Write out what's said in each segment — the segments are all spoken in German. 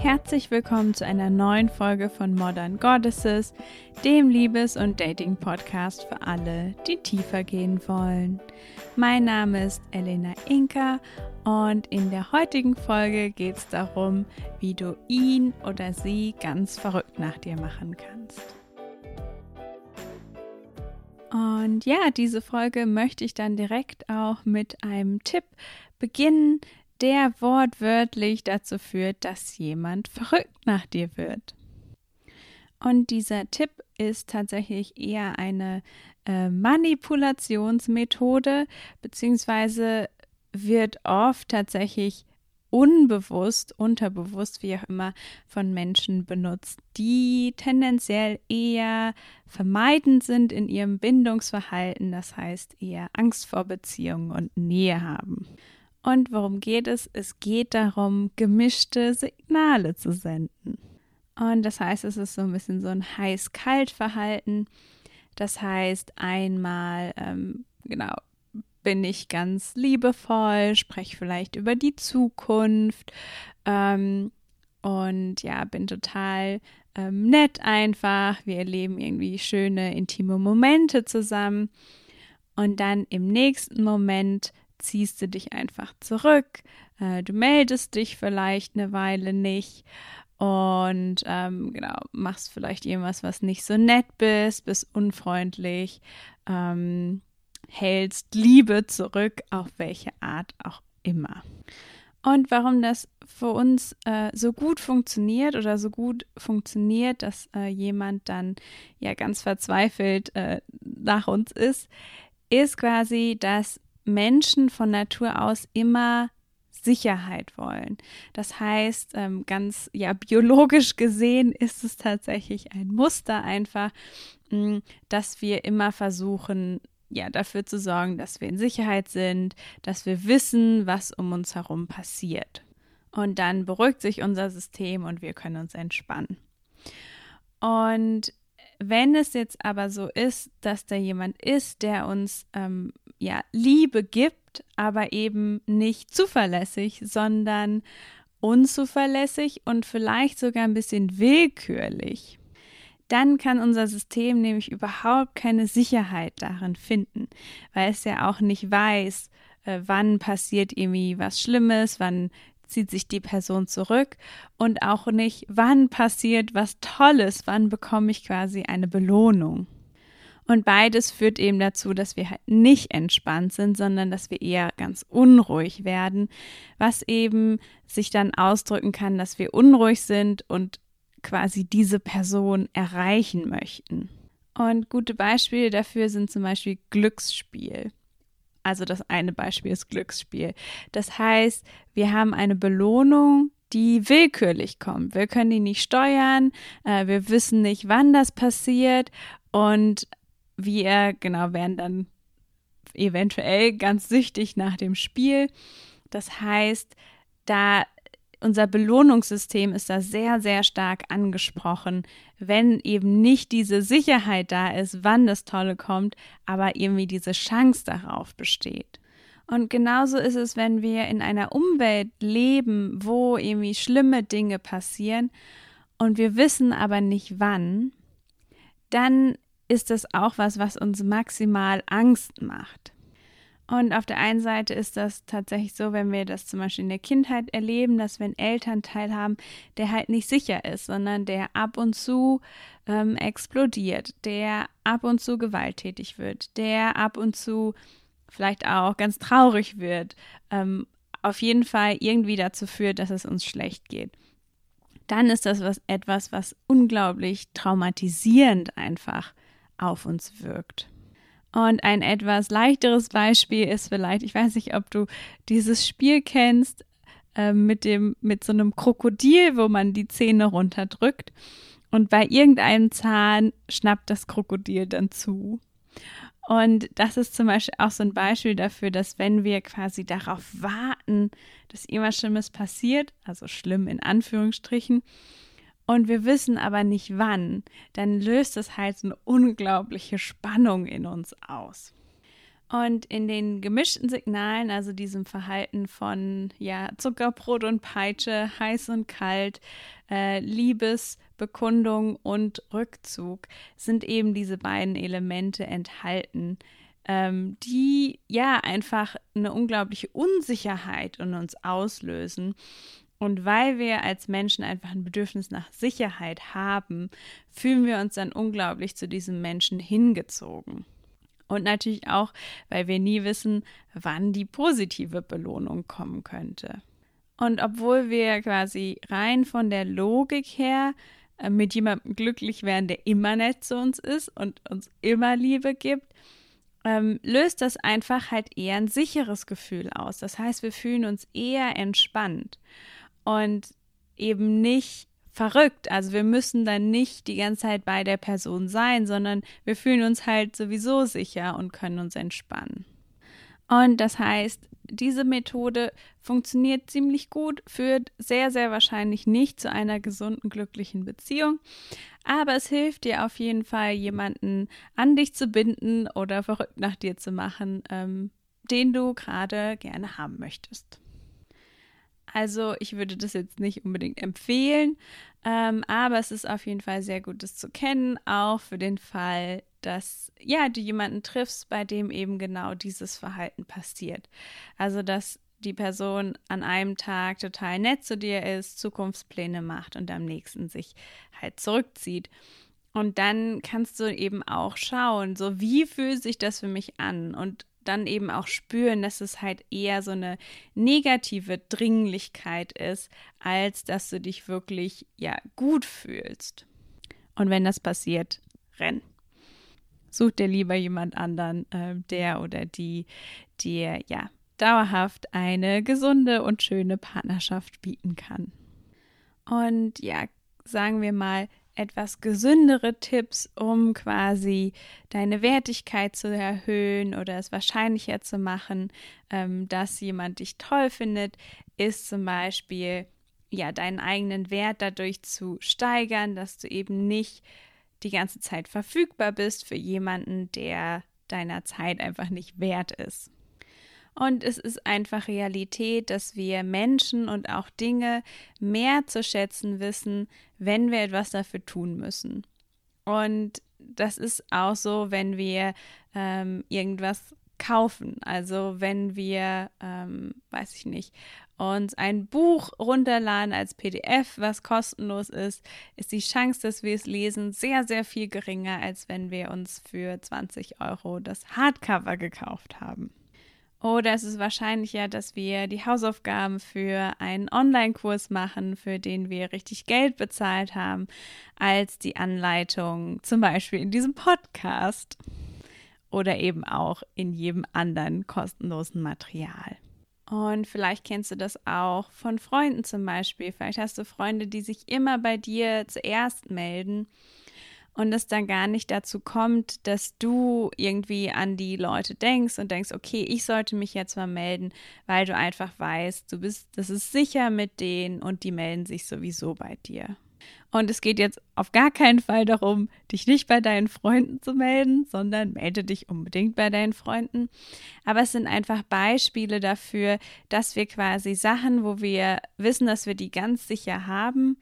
Herzlich willkommen zu einer neuen Folge von Modern Goddesses, dem Liebes- und Dating-Podcast für alle, die tiefer gehen wollen. Mein Name ist Elena Inka und in der heutigen Folge geht es darum, wie du ihn oder sie ganz verrückt nach dir machen kannst. Und ja, diese Folge möchte ich dann direkt auch mit einem Tipp beginnen, der wortwörtlich dazu führt, dass jemand verrückt nach dir wird. Und dieser Tipp ist tatsächlich eher eine äh, Manipulationsmethode, beziehungsweise wird oft tatsächlich unbewusst, unterbewusst, wie auch immer, von Menschen benutzt, die tendenziell eher vermeidend sind in ihrem Bindungsverhalten, das heißt eher Angst vor Beziehungen und Nähe haben. Und worum geht es? Es geht darum, gemischte Signale zu senden. Und das heißt, es ist so ein bisschen so ein heiß-kalt-Verhalten. Das heißt, einmal, ähm, genau, bin ich ganz liebevoll, spreche vielleicht über die Zukunft ähm, und ja, bin total ähm, nett einfach. Wir erleben irgendwie schöne, intime Momente zusammen. Und dann im nächsten Moment ziehst du dich einfach zurück, äh, du meldest dich vielleicht eine Weile nicht und ähm, genau, machst vielleicht irgendwas, was nicht so nett bist, bist unfreundlich, ähm, hältst Liebe zurück, auf welche Art auch immer. Und warum das für uns äh, so gut funktioniert oder so gut funktioniert, dass äh, jemand dann ja ganz verzweifelt äh, nach uns ist, ist quasi, dass Menschen von Natur aus immer Sicherheit wollen. Das heißt, ähm, ganz ja biologisch gesehen ist es tatsächlich ein Muster einfach, mm, dass wir immer versuchen, ja, dafür zu sorgen, dass wir in Sicherheit sind, dass wir wissen, was um uns herum passiert. Und dann beruhigt sich unser System und wir können uns entspannen. Und wenn es jetzt aber so ist, dass da jemand ist, der uns ähm, ja Liebe gibt, aber eben nicht zuverlässig, sondern unzuverlässig und vielleicht sogar ein bisschen willkürlich, dann kann unser System nämlich überhaupt keine Sicherheit darin finden, weil es ja auch nicht weiß, äh, wann passiert irgendwie was Schlimmes, wann zieht sich die Person zurück und auch nicht, wann passiert was Tolles, wann bekomme ich quasi eine Belohnung. Und beides führt eben dazu, dass wir halt nicht entspannt sind, sondern dass wir eher ganz unruhig werden, was eben sich dann ausdrücken kann, dass wir unruhig sind und quasi diese Person erreichen möchten. Und gute Beispiele dafür sind zum Beispiel Glücksspiel. Also das eine Beispiel ist Glücksspiel. Das heißt, wir haben eine Belohnung, die willkürlich kommt. Wir können die nicht steuern, äh, wir wissen nicht, wann das passiert und wir, genau, werden dann eventuell ganz süchtig nach dem Spiel. Das heißt, da unser Belohnungssystem ist da sehr, sehr stark angesprochen, wenn eben nicht diese Sicherheit da ist, wann das Tolle kommt, aber irgendwie diese Chance darauf besteht. Und genauso ist es, wenn wir in einer Umwelt leben, wo irgendwie schlimme Dinge passieren und wir wissen aber nicht wann, dann ist das auch was, was uns maximal Angst macht. Und auf der einen Seite ist das tatsächlich so, wenn wir das zum Beispiel in der Kindheit erleben, dass wir einen Elternteil haben, der halt nicht sicher ist, sondern der ab und zu ähm, explodiert, der ab und zu gewalttätig wird, der ab und zu vielleicht auch ganz traurig wird, ähm, auf jeden Fall irgendwie dazu führt, dass es uns schlecht geht. Dann ist das was, etwas, was unglaublich traumatisierend einfach auf uns wirkt. Und ein etwas leichteres Beispiel ist vielleicht, ich weiß nicht, ob du dieses Spiel kennst, äh, mit dem, mit so einem Krokodil, wo man die Zähne runterdrückt. Und bei irgendeinem Zahn schnappt das Krokodil dann zu. Und das ist zum Beispiel auch so ein Beispiel dafür, dass wenn wir quasi darauf warten, dass irgendwas Schlimmes passiert, also schlimm in Anführungsstrichen, und wir wissen aber nicht wann, dann löst es halt eine unglaubliche Spannung in uns aus. Und in den gemischten Signalen, also diesem Verhalten von ja, Zuckerbrot und Peitsche, heiß und kalt, äh, Liebesbekundung und Rückzug, sind eben diese beiden Elemente enthalten, ähm, die ja einfach eine unglaubliche Unsicherheit in uns auslösen. Und weil wir als Menschen einfach ein Bedürfnis nach Sicherheit haben, fühlen wir uns dann unglaublich zu diesem Menschen hingezogen. Und natürlich auch, weil wir nie wissen, wann die positive Belohnung kommen könnte. Und obwohl wir quasi rein von der Logik her äh, mit jemandem glücklich wären, der immer nett zu uns ist und uns immer Liebe gibt, ähm, löst das einfach halt eher ein sicheres Gefühl aus. Das heißt, wir fühlen uns eher entspannt und eben nicht verrückt. Also wir müssen dann nicht die ganze Zeit bei der Person sein, sondern wir fühlen uns halt sowieso sicher und können uns entspannen. Und das heißt, diese Methode funktioniert ziemlich gut, führt sehr, sehr wahrscheinlich nicht zu einer gesunden, glücklichen Beziehung. Aber es hilft dir auf jeden Fall, jemanden an dich zu binden oder verrückt nach dir zu machen, ähm, den du gerade gerne haben möchtest. Also ich würde das jetzt nicht unbedingt empfehlen, ähm, aber es ist auf jeden Fall sehr gut, das zu kennen, auch für den Fall, dass ja du jemanden triffst, bei dem eben genau dieses Verhalten passiert. Also dass die Person an einem Tag total nett zu dir ist, Zukunftspläne macht und am nächsten sich halt zurückzieht. Und dann kannst du eben auch schauen, so wie fühlt sich das für mich an und dann eben auch spüren, dass es halt eher so eine negative Dringlichkeit ist, als dass du dich wirklich ja gut fühlst. Und wenn das passiert, renn. Such dir lieber jemand anderen, äh, der oder die dir ja dauerhaft eine gesunde und schöne Partnerschaft bieten kann. Und ja, sagen wir mal, etwas gesündere Tipps, um quasi deine Wertigkeit zu erhöhen oder es wahrscheinlicher zu machen, ähm, dass jemand dich toll findet, ist zum Beispiel ja deinen eigenen Wert dadurch zu steigern, dass du eben nicht die ganze Zeit verfügbar bist für jemanden, der deiner Zeit einfach nicht wert ist. Und es ist einfach Realität, dass wir Menschen und auch Dinge mehr zu schätzen wissen, wenn wir etwas dafür tun müssen. Und das ist auch so, wenn wir ähm, irgendwas kaufen. Also wenn wir, ähm, weiß ich nicht, uns ein Buch runterladen als PDF, was kostenlos ist, ist die Chance, dass wir es lesen, sehr, sehr viel geringer, als wenn wir uns für 20 Euro das Hardcover gekauft haben. Oder es ist wahrscheinlicher, dass wir die Hausaufgaben für einen Online-Kurs machen, für den wir richtig Geld bezahlt haben, als die Anleitung zum Beispiel in diesem Podcast oder eben auch in jedem anderen kostenlosen Material. Und vielleicht kennst du das auch von Freunden zum Beispiel. Vielleicht hast du Freunde, die sich immer bei dir zuerst melden und es dann gar nicht dazu kommt, dass du irgendwie an die Leute denkst und denkst, okay, ich sollte mich jetzt mal melden, weil du einfach weißt, du bist, das ist sicher mit denen und die melden sich sowieso bei dir. Und es geht jetzt auf gar keinen Fall darum, dich nicht bei deinen Freunden zu melden, sondern melde dich unbedingt bei deinen Freunden. Aber es sind einfach Beispiele dafür, dass wir quasi Sachen, wo wir wissen, dass wir die ganz sicher haben,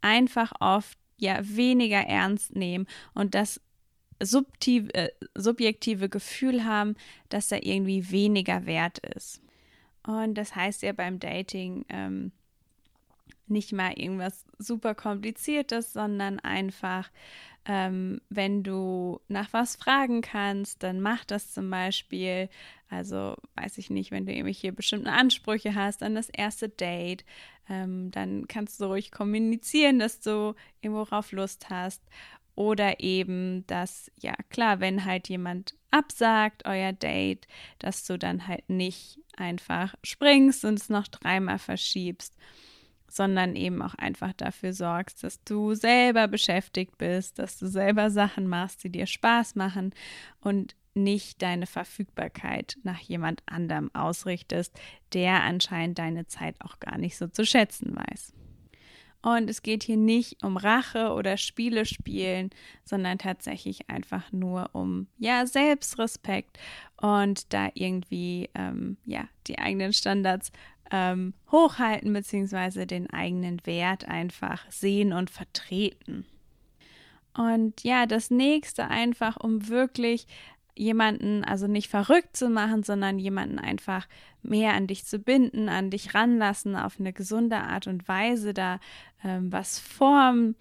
einfach oft ja weniger ernst nehmen und das subtive, äh, subjektive Gefühl haben, dass er irgendwie weniger wert ist. Und das heißt ja beim Dating ähm, nicht mal irgendwas super kompliziertes, sondern einfach, ähm, wenn du nach was fragen kannst, dann mach das zum Beispiel. Also weiß ich nicht, wenn du irgendwelche bestimmten Ansprüche hast an das erste Date, ähm, dann kannst du ruhig kommunizieren, dass du irgendwo drauf Lust hast. Oder eben, dass, ja klar, wenn halt jemand absagt, euer Date, dass du dann halt nicht einfach springst und es noch dreimal verschiebst, sondern eben auch einfach dafür sorgst, dass du selber beschäftigt bist, dass du selber Sachen machst, die dir Spaß machen und nicht deine Verfügbarkeit nach jemand anderem ausrichtest, der anscheinend deine Zeit auch gar nicht so zu schätzen weiß. Und es geht hier nicht um Rache oder Spiele spielen, sondern tatsächlich einfach nur um ja Selbstrespekt und da irgendwie ähm, ja die eigenen Standards ähm, hochhalten beziehungsweise den eigenen Wert einfach sehen und vertreten. Und ja, das nächste einfach, um wirklich jemanden, also nicht verrückt zu machen, sondern jemanden einfach mehr an dich zu binden, an dich ranlassen, auf eine gesunde Art und Weise da ähm, was formen,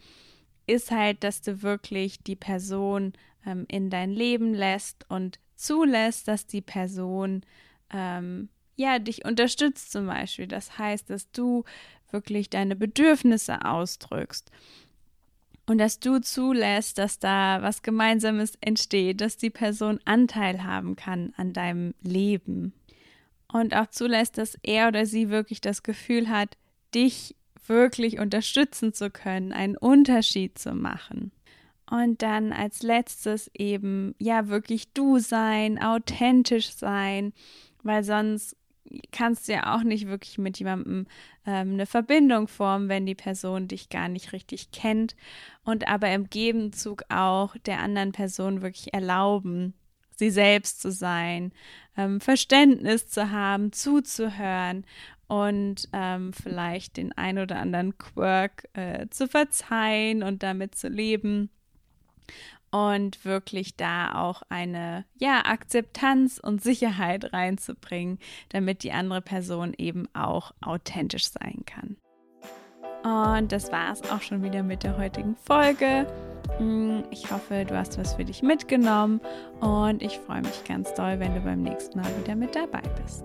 ist halt, dass du wirklich die Person ähm, in dein Leben lässt und zulässt, dass die Person ähm, ja dich unterstützt zum Beispiel. Das heißt, dass du wirklich deine Bedürfnisse ausdrückst und dass du zulässt, dass da was Gemeinsames entsteht, dass die Person Anteil haben kann an deinem Leben und auch zulässt, dass er oder sie wirklich das Gefühl hat, dich wirklich unterstützen zu können, einen Unterschied zu machen. Und dann als letztes eben, ja, wirklich du sein, authentisch sein, weil sonst kannst ja auch nicht wirklich mit jemandem ähm, eine Verbindung formen, wenn die Person dich gar nicht richtig kennt und aber im Gegenzug auch der anderen Person wirklich erlauben, sie selbst zu sein, ähm, Verständnis zu haben, zuzuhören und ähm, vielleicht den ein oder anderen Quirk äh, zu verzeihen und damit zu leben und wirklich da auch eine ja Akzeptanz und Sicherheit reinzubringen, damit die andere Person eben auch authentisch sein kann. Und das war es auch schon wieder mit der heutigen Folge. Mm, ich hoffe, du hast was für dich mitgenommen und ich freue mich ganz doll, wenn du beim nächsten Mal wieder mit dabei bist.